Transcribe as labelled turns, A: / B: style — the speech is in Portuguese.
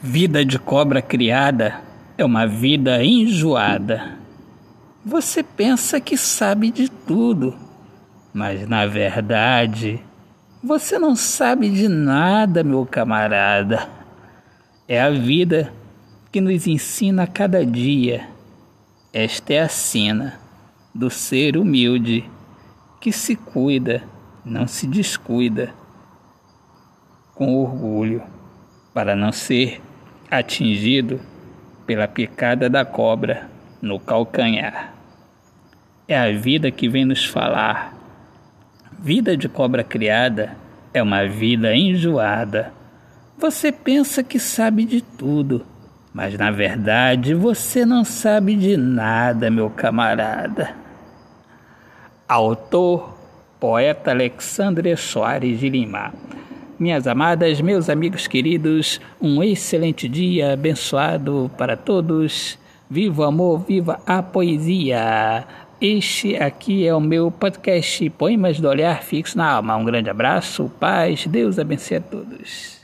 A: Vida de cobra criada é uma vida enjoada. Você pensa que sabe de tudo, mas na verdade você não sabe de nada, meu camarada. É a vida que nos ensina a cada dia. Esta é a cena do ser humilde que se cuida, não se descuida, com orgulho, para não ser atingido pela picada da cobra no calcanhar. É a vida que vem nos falar. Vida de cobra criada é uma vida enjoada. Você pensa que sabe de tudo, mas na verdade você não sabe de nada, meu camarada. Autor, poeta Alexandre Soares de Lima. Minhas amadas, meus amigos queridos, um excelente dia abençoado para todos. Viva o amor, viva a poesia. Este aqui é o meu podcast Poemas do Olhar Fixo na Alma. Um grande abraço, paz, Deus abençoe a todos.